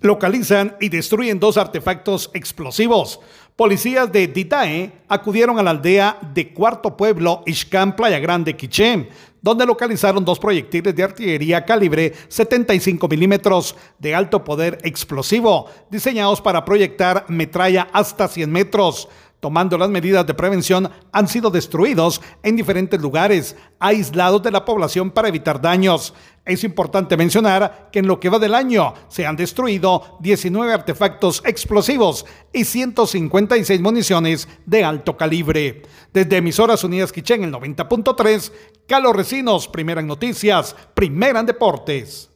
Localizan y destruyen dos artefactos explosivos. Policías de Ditae acudieron a la aldea de Cuarto Pueblo, Ixcán, Playa Grande, Quiché, donde localizaron dos proyectiles de artillería calibre 75 milímetros de alto poder explosivo, diseñados para proyectar metralla hasta 100 metros tomando las medidas de prevención, han sido destruidos en diferentes lugares, aislados de la población para evitar daños. Es importante mencionar que en lo que va del año se han destruido 19 artefactos explosivos y 156 municiones de alto calibre. Desde Emisoras Unidas Quichén, el 90.3, Calo Recinos, primera en noticias, primera en deportes.